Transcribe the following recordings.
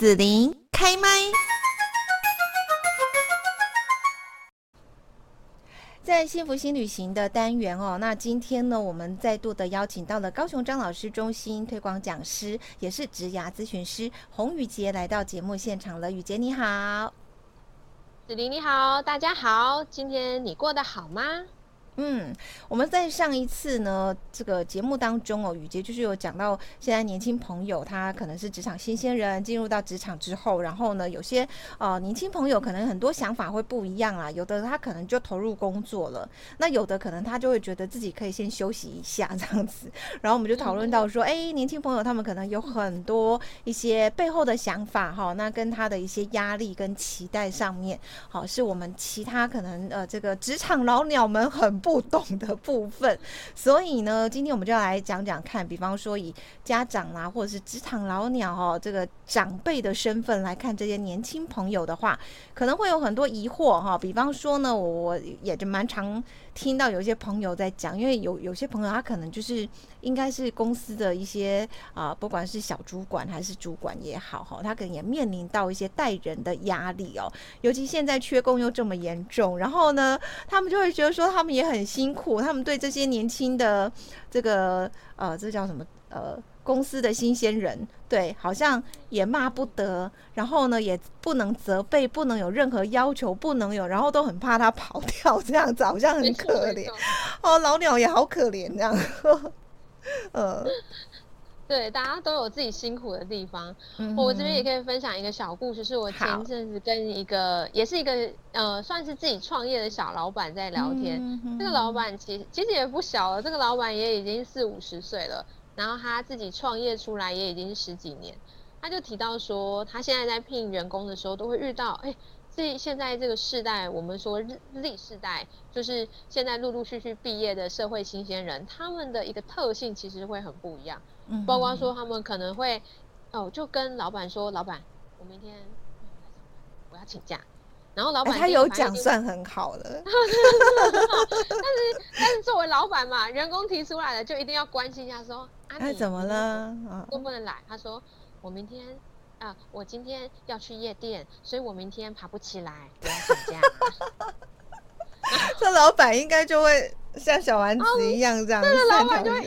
子琳开麦。在幸福新旅行的单元哦，那今天呢，我们再度的邀请到了高雄张老师中心推广讲师，也是职涯咨询师洪宇杰来到节目现场了。宇杰你好，子琳你好，大家好，今天你过得好吗？嗯，我们在上一次呢这个节目当中哦，雨洁就是有讲到，现在年轻朋友他可能是职场新鲜人，进入到职场之后，然后呢有些呃年轻朋友可能很多想法会不一样啊，有的他可能就投入工作了，那有的可能他就会觉得自己可以先休息一下这样子，然后我们就讨论到说，哎，年轻朋友他们可能有很多一些背后的想法哈，那跟他的一些压力跟期待上面，好，是我们其他可能呃这个职场老鸟们很不。不懂的部分，所以呢，今天我们就要来讲讲看，比方说以家长啊，或者是职场老鸟哦，这个长辈的身份来看这些年轻朋友的话，可能会有很多疑惑哈。比方说呢，我也就蛮常听到有一些朋友在讲，因为有有些朋友他可能就是应该是公司的一些啊，不管是小主管还是主管也好哈，他可能也面临到一些带人的压力哦，尤其现在缺工又这么严重，然后呢，他们就会觉得说他们也很辛苦，他们对这些年轻的这个呃，这叫什么呃？公司的新鲜人，对，好像也骂不得，然后呢，也不能责备，不能有任何要求，不能有，然后都很怕他跑掉，这样子好像很可怜。哦，老鸟也好可怜这样。呃，对，大家都有自己辛苦的地方。嗯、我这边也可以分享一个小故事，是我前阵子跟一个，也是一个呃，算是自己创业的小老板在聊天。嗯、这个老板其实其实也不小了，这个老板也已经四五十岁了。然后他自己创业出来也已经十几年，他就提到说，他现在在聘员工的时候都会遇到，哎，这现在这个世代，我们说 Z 世代，就是现在陆陆续续毕业的社会新鲜人，他们的一个特性其实会很不一样，包括说他们可能会，哦，就跟老板说，老板，我明天我要请假。然后老板、欸、他有奖算很好了，但是 但是作为老板嘛，员工提出来了就一定要关心一下说，说啊你怎么了？都不能来。他说我明天啊、呃，我今天要去夜店，所以我明天爬不起来，我要请假。这老板应该就会像小丸子一样这样，这个老板就会，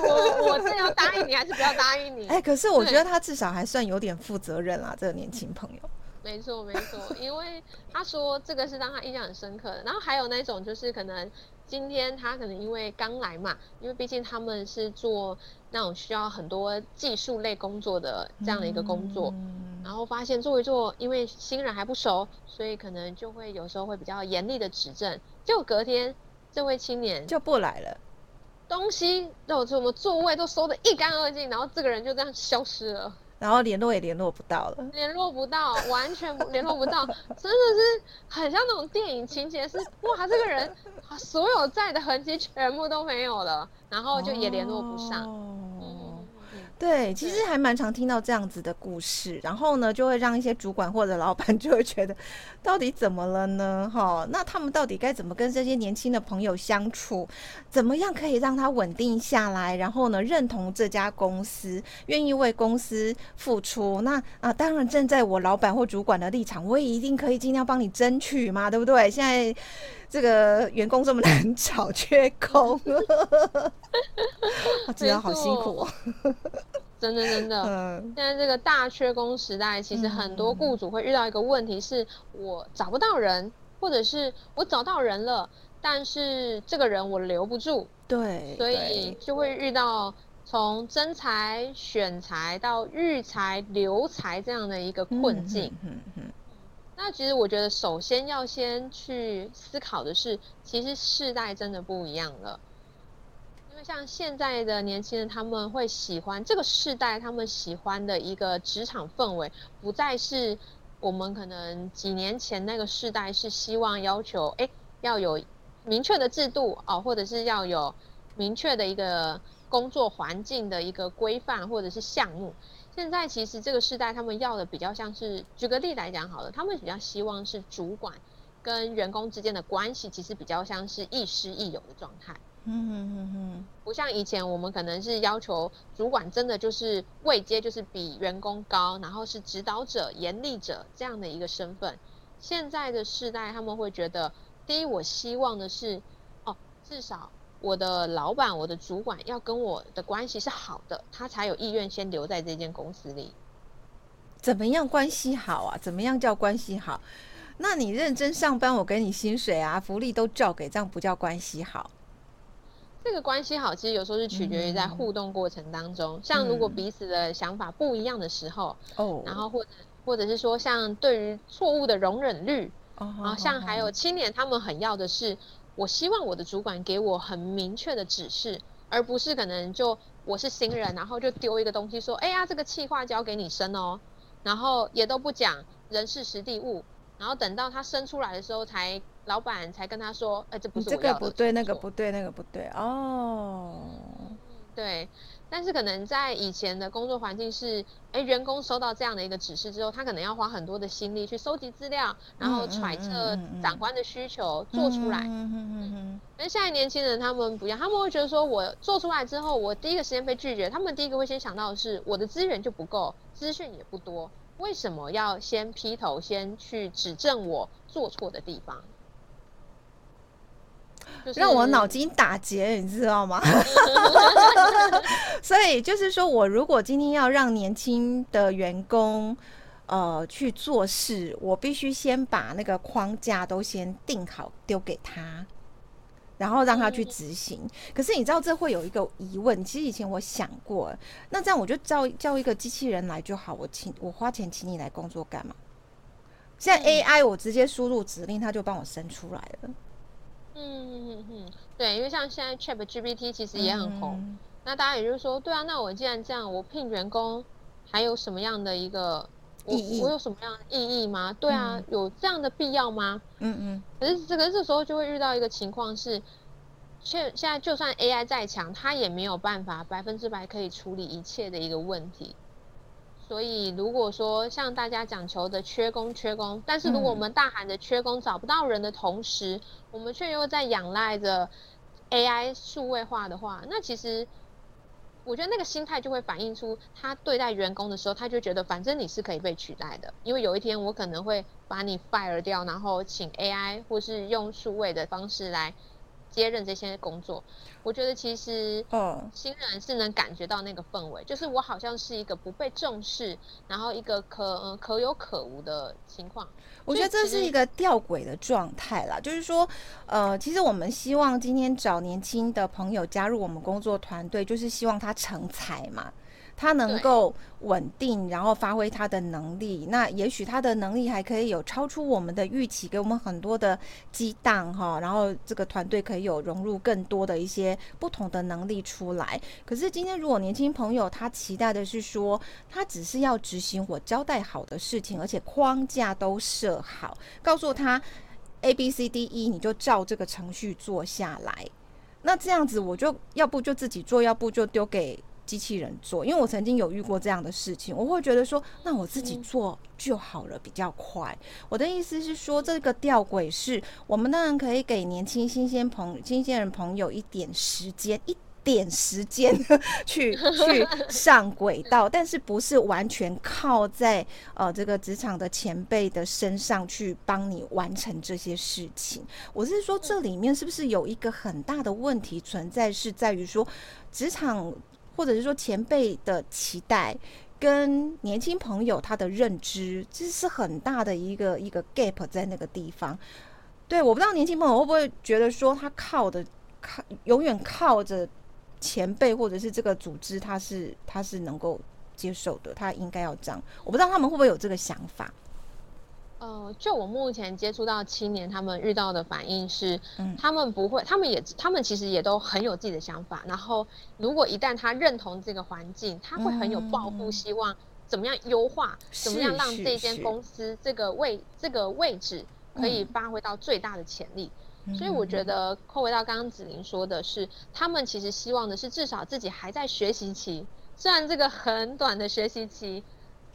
我我是要答应你，还是不要答应你？哎、欸，可是我觉得他至少还算有点负责任啦，这个年轻朋友。没错，没错，因为他说这个是让他印象很深刻的。然后还有那种就是可能今天他可能因为刚来嘛，因为毕竟他们是做那种需要很多技术类工作的这样的一个工作，嗯、然后发现做一做，因为新人还不熟，所以可能就会有时候会比较严厉的指正。就隔天这位青年就不来了，东西都什么座位都收得一干二净，然后这个人就这样消失了。然后联络也联络不到了，联络不到，完全 联络不到，真的是很像那种电影情节，是哇，这个人所有在的痕迹全部都没有了，然后就也联络不上。哦对，其实还蛮常听到这样子的故事，然后呢，就会让一些主管或者老板 就会觉得，到底怎么了呢？哈，那他们到底该怎么跟这些年轻的朋友相处？怎么样可以让他稳定下来？然后呢，认同这家公司，愿意为公司付出？那啊，当然站在我老板或主管的立场，我也一定可以尽量帮你争取嘛，对不对？现在。这个员工这么难找，缺工，真的好辛苦哦！真的真的，嗯、现在这个大缺工时代，其实很多雇主会遇到一个问题是：我找不到人，或者是我找到人了，但是这个人我留不住，对，所以就会遇到从征才、选才到育才、留才这样的一个困境。嗯嗯嗯那其实我觉得，首先要先去思考的是，其实世代真的不一样了。因为像现在的年轻人，他们会喜欢这个世代，他们喜欢的一个职场氛围，不再是我们可能几年前那个世代是希望要求，哎，要有明确的制度哦，或者是要有明确的一个工作环境的一个规范或者是项目。现在其实这个时代，他们要的比较像是，举个例来讲好了，他们比较希望是主管跟员工之间的关系，其实比较像是亦师亦友的状态。嗯嗯嗯嗯，不像以前我们可能是要求主管真的就是位阶就是比员工高，然后是指导者、严厉者这样的一个身份。现在的世代他们会觉得，第一，我希望的是，哦，至少我的老板、我的主管要跟我的关系是好的，他才有意愿先留在这间公司里。怎么样关系好啊？怎么样叫关系好？那你认真上班，我给你薪水啊，福利都照给，这样不叫关系好。这个关系好，其实有时候是取决于在互动过程当中，嗯、像如果彼此的想法不一样的时候，哦、嗯，然后或者或者是说，像对于错误的容忍率，哦，然后像还有青年，他们很要的是，我希望我的主管给我很明确的指示，而不是可能就我是新人，然后就丢一个东西说，哎呀，这个企划交给你生哦，然后也都不讲人事实地物。然后等到他生出来的时候，才老板才跟他说：“哎，这不是我要的。”这个不对，那个不对，那个不对哦。对，但是可能在以前的工作环境是，哎，员工收到这样的一个指示之后，他可能要花很多的心力去收集资料，然后揣测长官的需求，嗯、做出来。嗯嗯嗯嗯。但现在年轻人他们不一样，他们会觉得说，我做出来之后，我第一个时间被拒绝，他们第一个会先想到的是，我的资源就不够，资讯也不多。为什么要先劈头，先去指正我做错的地方？就是、让我脑筋打结，你知道吗？所以就是说，我如果今天要让年轻的员工呃去做事，我必须先把那个框架都先定好，丢给他。然后让他去执行，可是你知道这会有一个疑问。其实以前我想过，那这样我就叫叫一个机器人来就好，我请我花钱请你来工作干嘛？现在 AI 我直接输入指令，他就帮我生出来了。嗯嗯嗯嗯，对，因为像现在 ChatGPT 其实也很红，嗯、那大家也就是说，对啊，那我既然这样，我聘员工还有什么样的一个？我我有什么样的意义吗？对啊，嗯、有这样的必要吗？嗯嗯。可是这个这时候就会遇到一个情况是，现现在就算 AI 再强，它也没有办法百分之百可以处理一切的一个问题。所以如果说像大家讲求的缺工缺工，但是如果我们大喊着缺工找不到人的同时，嗯、我们却又在仰赖着 AI 数位化的话，那其实。我觉得那个心态就会反映出他对待员工的时候，他就觉得反正你是可以被取代的，因为有一天我可能会把你 fire 掉，然后请 AI 或是用数位的方式来接任这些工作。我觉得其实，嗯，新人是能感觉到那个氛围，就是我好像是一个不被重视，然后一个可、呃、可有可无的情况。我觉得这是一个吊诡的状态啦，就是说，呃，其实我们希望今天找年轻的朋友加入我们工作团队，就是希望他成才嘛。他能够稳定，然后发挥他的能力，那也许他的能力还可以有超出我们的预期，给我们很多的激荡哈，然后这个团队可以有融入更多的一些不同的能力出来。可是今天如果年轻朋友他期待的是说，他只是要执行我交代好的事情，而且框架都设好，告诉他 A B C D E，你就照这个程序做下来。那这样子我就要不就自己做，要不就丢给。机器人做，因为我曾经有遇过这样的事情，我会觉得说，那我自己做就好了，比较快。我的意思是说，这个吊轨是我们当然可以给年轻新鲜朋新鲜人朋友一点时间，一点时间 去 去上轨道，但是不是完全靠在呃这个职场的前辈的身上去帮你完成这些事情。我是说，这里面是不是有一个很大的问题存在，是在于说职场。或者是说前辈的期待跟年轻朋友他的认知，这是很大的一个一个 gap 在那个地方。对，我不知道年轻朋友会不会觉得说他靠的靠永远靠着前辈或者是这个组织，他是他是能够接受的，他应该要这样。我不知道他们会不会有这个想法。呃，就我目前接触到青年，他们遇到的反应是，嗯，他们不会，他们也，他们其实也都很有自己的想法。然后，如果一旦他认同这个环境，他会很有抱负，希望怎么样优化，怎么样让这间公司这个位这个位置可以发挥到最大的潜力。所以我觉得，扣回到刚刚子玲说的是，他们其实希望的是至少自己还在学习期，虽然这个很短的学习期。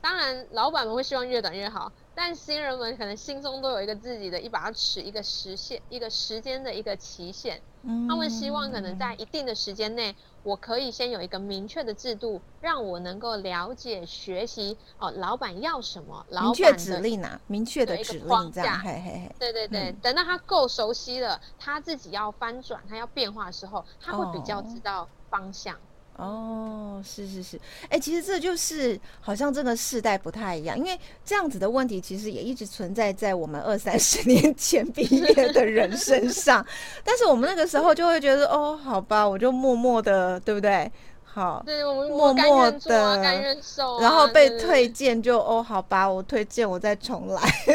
当然，老板们会希望越短越好，但新人们可能心中都有一个自己的一把尺，一个时限，一个时间的一个期限。嗯，他们希望可能在一定的时间内，我可以先有一个明确的制度，让我能够了解、学习哦，老板要什么，老板的明确指令啊，明确的指令这样，这样嘿嘿嘿。对对对，嗯，等到他够熟悉了，他自己要翻转，他要变化的时候，他会比较知道方向。哦哦，是是是，哎、其实这就是好像这个世代不太一样，因为这样子的问题其实也一直存在在我们二三十年前毕业的人身上，但是我们那个时候就会觉得，哦，好吧，我就默默的，对不对？好，对，我们默默的，啊啊、然后被推荐就哦，好吧，我推荐我再重来。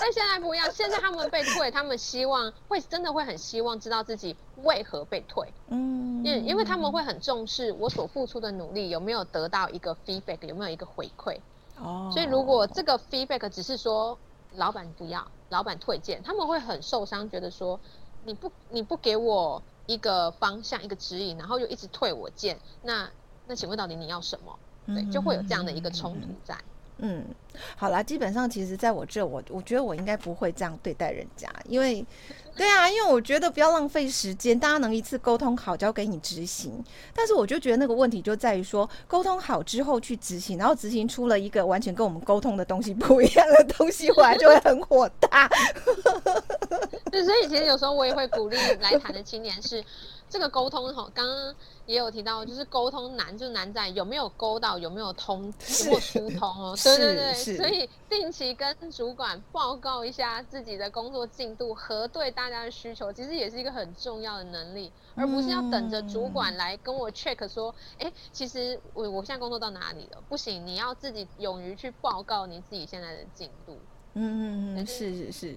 但现在不一样，现在他们被退，他们希望会真的会很希望知道自己为何被退。嗯，因因为他们会很重视我所付出的努力有没有得到一个 feedback，有没有一个回馈。哦，所以如果这个 feedback 只是说老板不要，老板推荐，他们会很受伤，觉得说你不你不给我。一个方向，一个指引，然后又一直退我件，那那请问到底你要什么？对，就会有这样的一个冲突在。嗯，嗯好啦，基本上其实在我这，我我觉得我应该不会这样对待人家，因为，对啊，因为我觉得不要浪费时间，大家能一次沟通好交给你执行。但是我就觉得那个问题就在于说，沟通好之后去执行，然后执行出了一个完全跟我们沟通的东西不一样的东西回来，就会很火大。对，所以其实有时候我也会鼓励来谈的青年是。这个沟通哈，刚刚也有提到，就是沟通难就难在有没有沟到，有没有通，有没有疏通哦。对对对，所以定期跟主管报告一下自己的工作进度，核对大家的需求，其实也是一个很重要的能力，而不是要等着主管来跟我 check 说，哎，其实我我现在工作到哪里了？不行，你要自己勇于去报告你自己现在的进度。嗯嗯嗯，是是是。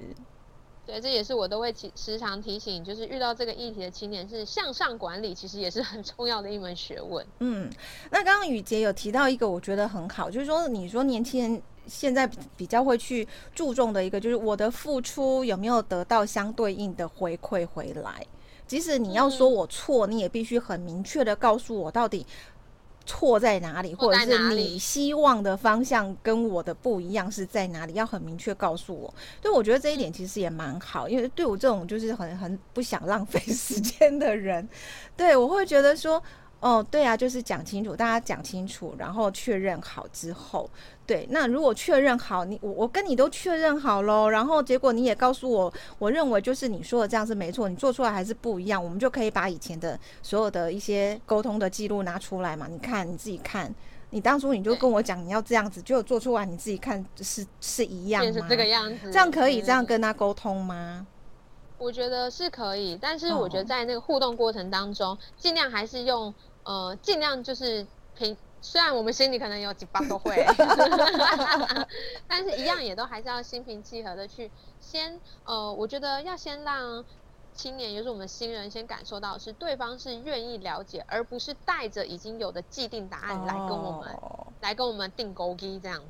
对，这也是我都会提时常提醒，就是遇到这个议题的青年，是向上管理，其实也是很重要的一门学问。嗯，那刚刚雨杰有提到一个，我觉得很好，就是说，你说年轻人现在比较会去注重的一个，就是我的付出有没有得到相对应的回馈回来。即使你要说我错，嗯、你也必须很明确的告诉我到底。错在哪里，或者是你希望的方向跟我的不一样是在哪里？要很明确告诉我。对，我觉得这一点其实也蛮好，因为对我这种就是很很不想浪费时间的人，对，我会觉得说。哦，对啊，就是讲清楚，大家讲清楚，然后确认好之后，对，那如果确认好，你我我跟你都确认好喽，然后结果你也告诉我，我认为就是你说的这样是没错，你做出来还是不一样，我们就可以把以前的所有的一些沟通的记录拿出来嘛，你看你自己看，你当初你就跟我讲你要这样子，就做出来你自己看是是一样吗？是这个样子，这样可以这样跟他沟通吗？我觉得是可以，但是我觉得在那个互动过程当中，尽量还是用。呃，尽量就是平，虽然我们心里可能有几把都会 但是一样也都还是要心平气和的去先，呃，我觉得要先让青年，也就是我们新人先感受到是对方是愿意了解，而不是带着已经有的既定答案来跟我们、哦、来跟我们定勾机这样。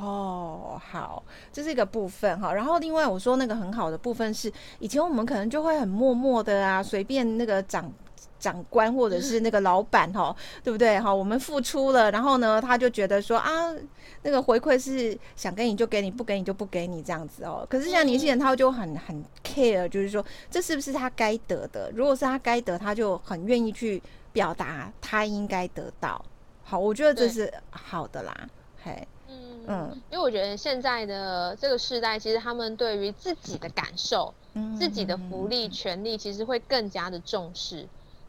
哦，好，这是一个部分哈。然后另外我说那个很好的部分是，以前我们可能就会很默默的啊，随便那个长。长官或者是那个老板哈，对不对哈？我们付出了，然后呢，他就觉得说啊，那个回馈是想给你就给你，不给你就不给你这样子哦。可是像年轻人，他就很很 care，就是说这是不是他该得的？如果是他该得，他就很愿意去表达他应该得到。好，我觉得这是好的啦。嘿，嗯嗯，因为我觉得现在的这个时代，其实他们对于自己的感受、自己的福利、权利，其实会更加的重视。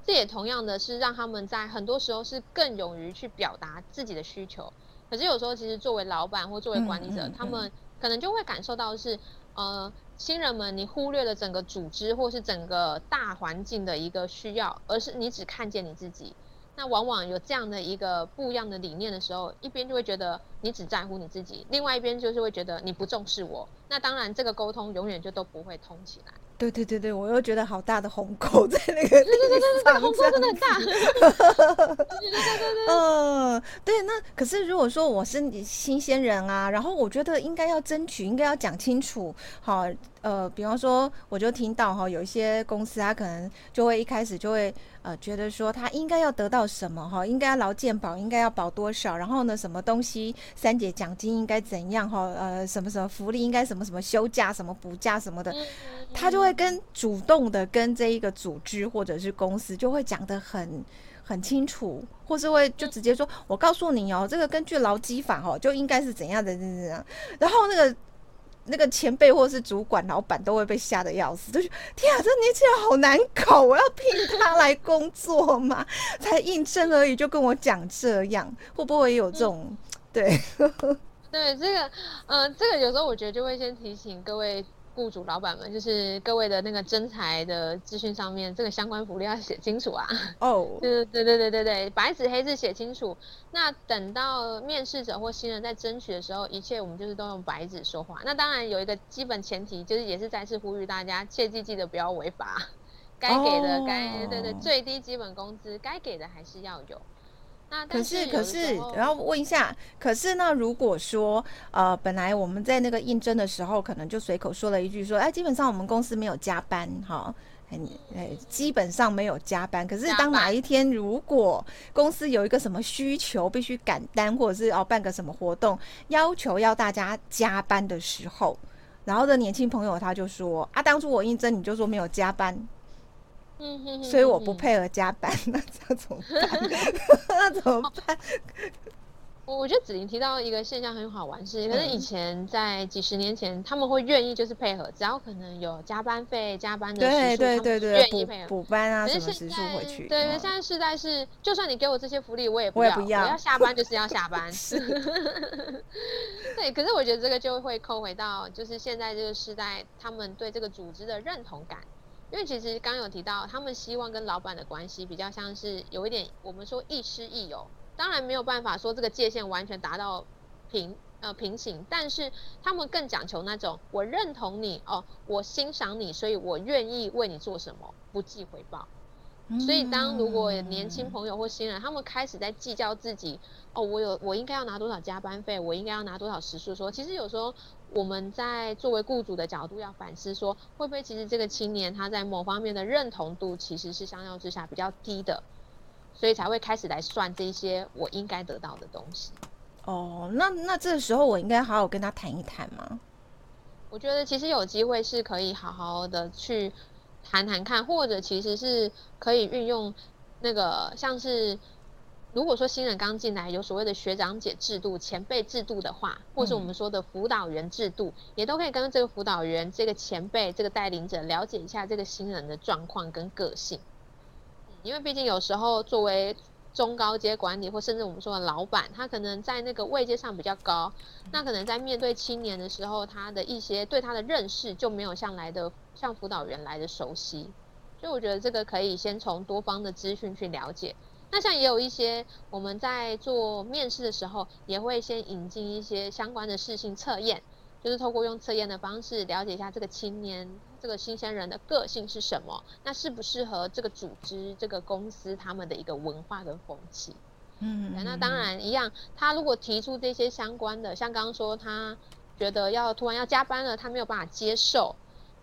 这也同样的是让他们在很多时候是更勇于去表达自己的需求，可是有时候其实作为老板或作为管理者，他们可能就会感受到是，呃，新人们你忽略了整个组织或是整个大环境的一个需要，而是你只看见你自己。那往往有这样的一个不一样的理念的时候，一边就会觉得你只在乎你自己，另外一边就是会觉得你不重视我。那当然这个沟通永远就都不会通起来。对对对对，我又觉得好大的鸿沟在那个对对对对对，鸿沟真的很大。嗯，对。那可是如果说我是新鲜人啊，然后我觉得应该要争取，应该要讲清楚。好，呃，比方说，我就听到哈，有一些公司他可能就会一开始就会呃觉得说他应该要得到什么哈，应该要劳健保应该要保多少，然后呢什么东西三节奖金应该怎样哈，呃什么什么福利应该什么什么休假什么补假什么的，他就会跟主动的跟这一个组织或者是公司就会讲得很。很清楚，或是会就直接说：“我告诉你哦，这个根据劳基法哦，就应该是怎样的怎样。”然后那个那个前辈或是主管、老板都会被吓得要死，就觉得天啊，这年轻人好难搞，我要聘他来工作嘛？才应征而已，就跟我讲这样，会不会有这种？嗯、对对，这个呃，这个有时候我觉得就会先提醒各位。雇主老板们，就是各位的那个征才的资讯上面，这个相关福利要写清楚啊！哦、oh.，对对对对对对，白纸黑字写清楚。那等到面试者或新人在争取的时候，一切我们就是都用白纸说话。那当然有一个基本前提，就是也是再次呼吁大家，切记记得不要违法，该给的该、oh. 对对最低基本工资该给的还是要有。可是可是，然后问一下，可是呢？如果说呃，本来我们在那个应征的时候，可能就随口说了一句说，哎，基本上我们公司没有加班，哈，哎，哎，基本上没有加班。可是当哪一天如果公司有一个什么需求，必须赶单，或者是要办个什么活动，要求要大家加班的时候，然后的年轻朋友他就说，啊，当初我应征你就说没有加班。嗯哼，所以我不配合加班，那这怎么办？那怎么办？我我觉得子玲提到一个现象很好玩，是可是以前在几十年前，他们会愿意就是配合，只要可能有加班费、加班的时数，对对对对，愿意配合补班啊什么时数回去。对对，现在世代是，就算你给我这些福利，我也不要，我要下班就是要下班。对，可是我觉得这个就会扣回到，就是现在这个时代，他们对这个组织的认同感。因为其实刚有提到，他们希望跟老板的关系比较像是有一点，我们说亦师亦友，当然没有办法说这个界限完全达到平呃平行，但是他们更讲求那种我认同你哦，我欣赏你，所以我愿意为你做什么，不计回报。所以，当如果年轻朋友或新人，他们开始在计较自己，哦，我有我应该要拿多少加班费，我应该要拿多少时数，说，其实有时候我们在作为雇主的角度要反思，说，会不会其实这个青年他在某方面的认同度其实是相较之下比较低的，所以才会开始来算这些我应该得到的东西。哦，那那这个时候我应该好好跟他谈一谈吗？我觉得其实有机会是可以好好的去。谈谈看，或者其实是可以运用那个，像是如果说新人刚进来有所谓的学长姐制度、前辈制度的话，或是我们说的辅导员制度，嗯，也都可以跟这个辅导员、这个前辈、这个带领者了解一下这个新人的状况跟个性。因为毕竟有时候作为中高阶管理，或甚至我们说的老板，他可能在那个位阶上比较高，那可能在面对青年的时候，他的一些对他的认识就没有像来的像辅导员来的熟悉，所以我觉得这个可以先从多方的资讯去了解。那像也有一些我们在做面试的时候，也会先引进一些相关的事情测验。就是透过用测验的方式了解一下这个青年、这个新鲜人的个性是什么，那适不适合这个组织、这个公司他们的一个文化跟风气？嗯，那当然一样，他如果提出这些相关的，像刚刚说他觉得要突然要加班了，他没有办法接受，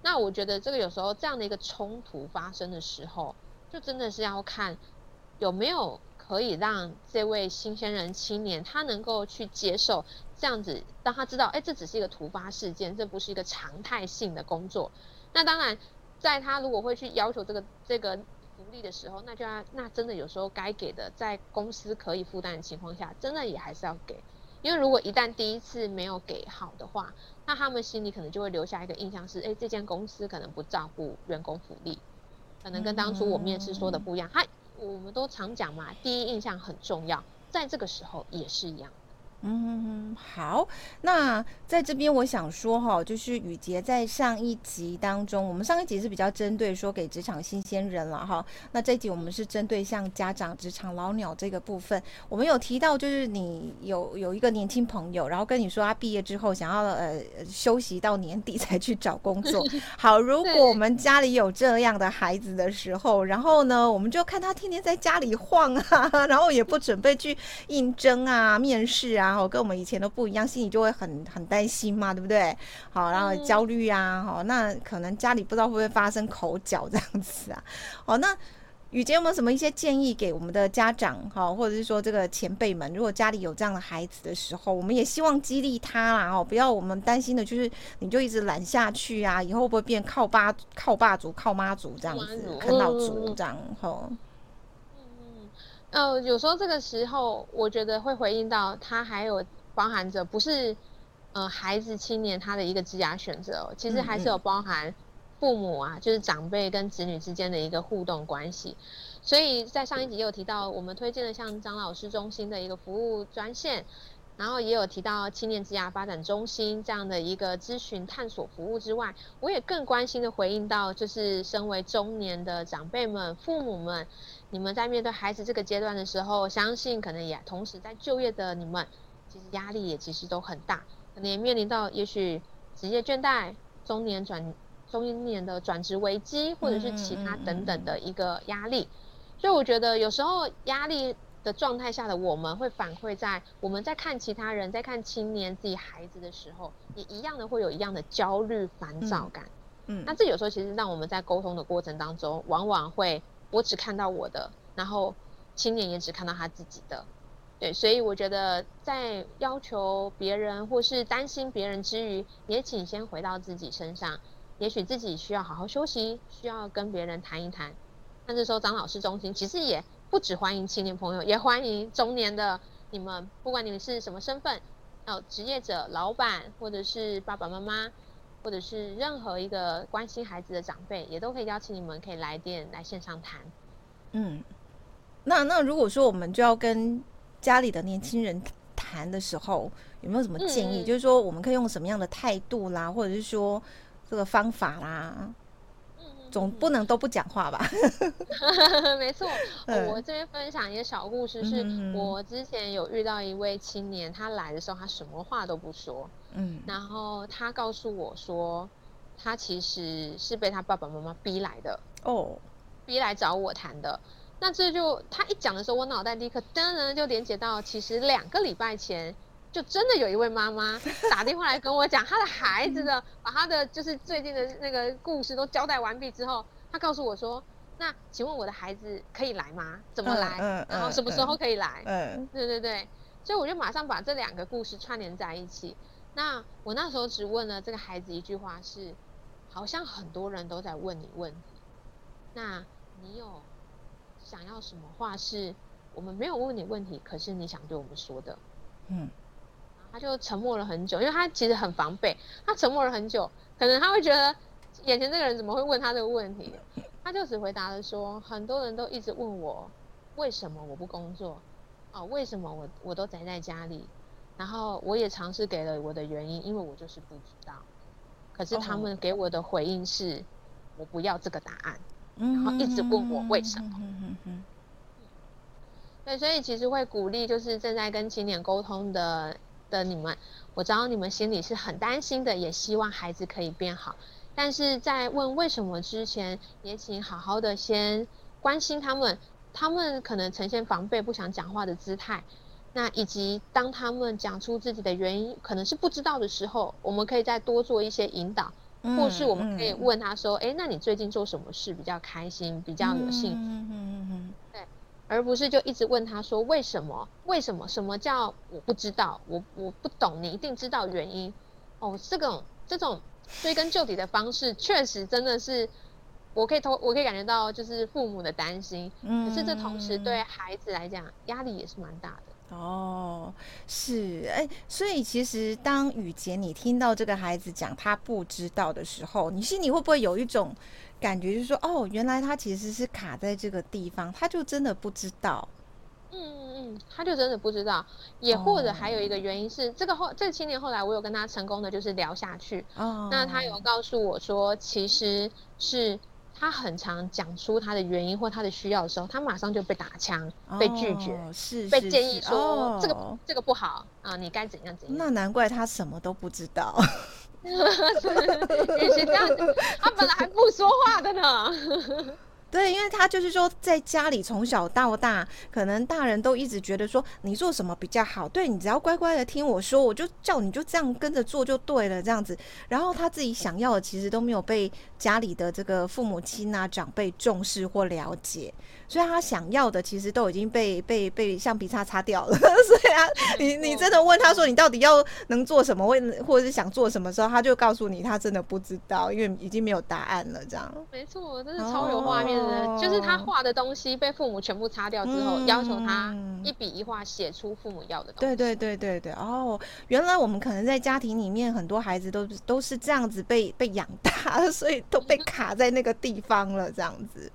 那我觉得这个有时候这样的一个冲突发生的时候，就真的是要看有没有可以让这位新鲜人青年他能够去接受。这样子，当他知道，哎，这只是一个突发事件，这不是一个常态性的工作。那当然，在他如果会去要求这个这个福利的时候，那就要那真的有时候该给的，在公司可以负担的情况下，真的也还是要给。因为如果一旦第一次没有给好的话，那他们心里可能就会留下一个印象是，哎，这间公司可能不照顾员工福利，可能跟当初我面试说的不一样。他我们都常讲嘛，第一印象很重要，在这个时候也是一样。嗯，好，那在这边我想说哈，就是雨杰在上一集当中，我们上一集是比较针对说给职场新鲜人了哈，那这一集我们是针对像家长、职场老鸟这个部分，我们有提到就是你有有一个年轻朋友，然后跟你说他毕业之后想要呃休息到年底才去找工作。好，如果我们家里有这样的孩子的时候，然后呢，我们就看他天天在家里晃啊，然后也不准备去应征啊、面试啊。然后跟我们以前都不一样，心里就会很很担心嘛，对不对？好，然后焦虑啊，好，那可能家里不知道会不会发生口角这样子啊？哦，那雨洁有没有什么一些建议给我们的家长哈，或者是说这个前辈们，如果家里有这样的孩子的时候，我们也希望激励他啦哦，不要我们担心的就是你就一直懒下去啊，以后会不会变靠爸靠爸族靠妈族这样子，啃老族这样哈？嗯嗯，呃，有时候这个时候我觉得会回应到他还有包含着不是呃孩子青年他的一个职业选择，其实还是有包含。父母啊，就是长辈跟子女之间的一个互动关系，所以在上一集也有提到，我们推荐的像张老师中心的一个服务专线，然后也有提到青年职涯发展中心这样的一个咨询探索服务之外，我也更关心的回应到，就是身为中年的长辈们、父母们，你们在面对孩子这个阶段的时候，相信可能也同时在就业的你们，其实压力也其实都很大，可能也面临到也许职业倦怠、中年转。中年的转职危机，或者是其他等等的一个压力，所以我觉得有时候压力的状态下的我们会反馈在我们在看其他人，在看青年自己孩子的时候，也一样的会有一样的焦虑、烦躁感。嗯，那这有时候其实让我们在沟通的过程当中，往往会我只看到我的，然后青年也只看到他自己的。对，所以我觉得在要求别人或是担心别人之余，也请先回到自己身上。也许自己需要好好休息，需要跟别人谈一谈。那这时候张老师中心其实也不只欢迎青年朋友，也欢迎中年的你们，不管你们是什么身份，哦，职业者、老板，或者是爸爸妈妈，或者是任何一个关心孩子的长辈，也都可以邀请你们可以来电来线上谈。嗯，那那如果说我们就要跟家里的年轻人谈的时候，有没有什么建议？嗯、就是说我们可以用什么样的态度啦，或者是说？这个方法啦，总不能都不讲话吧？没错，我这边分享一个小故事，是我之前有遇到一位青年，他来的时候他什么话都不说，嗯，然后他告诉我说，他其实是被他爸爸妈妈逼来的哦，逼来找我谈的。那这就他一讲的时候，我脑袋立刻噔噔就连接到，其实两个礼拜前。就真的有一位妈妈 打电话来跟我讲，她的孩子的把她的就是最近的那个故事都交代完毕之后，她告诉我说：“那请问我的孩子可以来吗？怎么来？嗯嗯、然后什么时候可以来？”嗯，对对对，所以我就马上把这两个故事串联在一起。那我那时候只问了这个孩子一句话是：好像很多人都在问你问题，那你有想要什么话是我们没有问你问题，可是你想对我们说的？嗯。他就沉默了很久，因为他其实很防备。他沉默了很久，可能他会觉得眼前这个人怎么会问他这个问题？他就只回答了说：很多人都一直问我，为什么我不工作？哦，为什么我我都宅在家里？然后我也尝试给了我的原因，因为我就是不知道。可是他们给我的回应是，我不要这个答案，然后一直问我为什么。对，所以其实会鼓励，就是正在跟青年沟通的。的你们，我知道你们心里是很担心的，也希望孩子可以变好。但是在问为什么之前，也请好好的先关心他们。他们可能呈现防备、不想讲话的姿态，那以及当他们讲出自己的原因，可能是不知道的时候，我们可以再多做一些引导，嗯、或是我们可以问他说：“哎、嗯，那你最近做什么事比较开心，比较有幸福？”嗯嗯嗯对。而不是就一直问他说，为什么？为什么？什么叫我不知道？我我不懂，你一定知道原因。哦，这种这种追根究底的方式，确实真的是我可以偷，我可以感觉到就是父母的担心。嗯。可是这同时对孩子来讲，压力也是蛮大的。哦，是哎，所以其实当雨杰你听到这个孩子讲他不知道的时候，你心里会不会有一种？感觉就是说，哦，原来他其实是卡在这个地方，他就真的不知道。嗯嗯嗯，他就真的不知道。也或者还有一个原因是，哦、这个后这个青年后来我有跟他成功的就是聊下去。哦。那他有告诉我说，其实是他很常讲出他的原因或他的需要的时候，他马上就被打枪、哦、被拒绝，是被建议说、哦、这个这个不好啊，你该怎样怎样。那难怪他什么都不知道。也是这样，他本来还不说话的呢。对，因为他就是说，在家里从小到大，可能大人都一直觉得说你做什么比较好，对，你只要乖乖的听我说，我就叫你就这样跟着做就对了，这样子。然后他自己想要的其实都没有被家里的这个父母亲啊长辈重视或了解。所以他想要的其实都已经被被被橡皮擦擦掉了。所以啊，你你真的问他说你到底要能做什么，或或者是想做什么时候，他就告诉你他真的不知道，因为已经没有答案了。这样。没错，真是超有画面的，哦、就是他画的东西被父母全部擦掉之后，嗯、要求他一笔一画写出父母要的东西。对对对对对。哦，原来我们可能在家庭里面很多孩子都都是这样子被被养大，所以都被卡在那个地方了，这样子。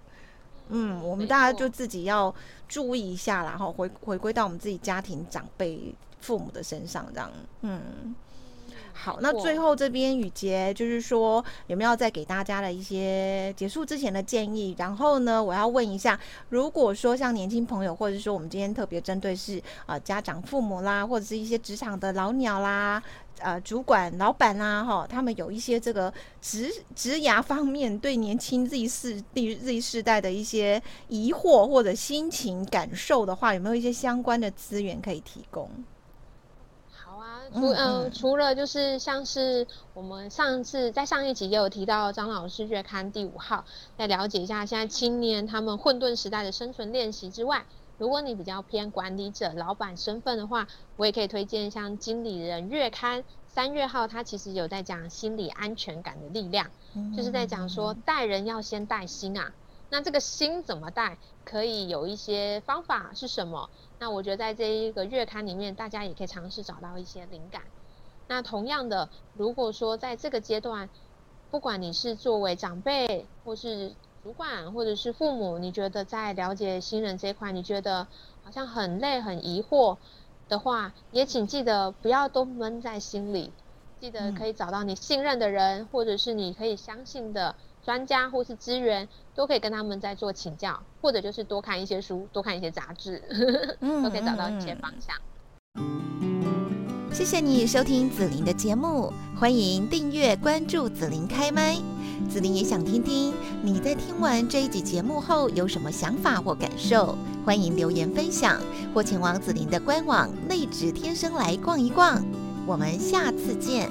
嗯，我们大家就自己要注意一下，然后回回归到我们自己家庭长辈、父母的身上，这样。嗯，好，那最后这边雨杰就是说，有没有再给大家的一些结束之前的建议？然后呢，我要问一下，如果说像年轻朋友，或者说我们今天特别针对是啊、呃、家长、父母啦，或者是一些职场的老鸟啦。呃，主管、老板啊，哈，他们有一些这个职职涯方面对年轻 Z 世、Z 世代的一些疑惑或者心情感受的话，有没有一些相关的资源可以提供？好啊，除嗯、呃，除了就是像是我们上次在上一集也有提到张老师月刊第五号，再了解一下现在青年他们混沌时代的生存练习之外，如果你比较偏管理者、老板身份的话，我也可以推荐像《经理人月刊》三月号，它其实有在讲心理安全感的力量，就是在讲说带人要先带心啊。那这个心怎么带？可以有一些方法是什么？那我觉得在这一个月刊里面，大家也可以尝试找到一些灵感。那同样的，如果说在这个阶段，不管你是作为长辈或是主管或者是父母，你觉得在了解新人这一块，你觉得好像很累、很疑惑的话，也请记得不要都闷在心里，记得可以找到你信任的人，或者是你可以相信的专家或是资源，都可以跟他们在做请教，或者就是多看一些书、多看一些杂志，都可以找到一些方向。谢谢你收听子琳的节目，欢迎订阅关注子琳开麦。子琳也想听听你在听完这一集节目后有什么想法或感受，欢迎留言分享或前往子琳的官网内职天生来逛一逛。我们下次见。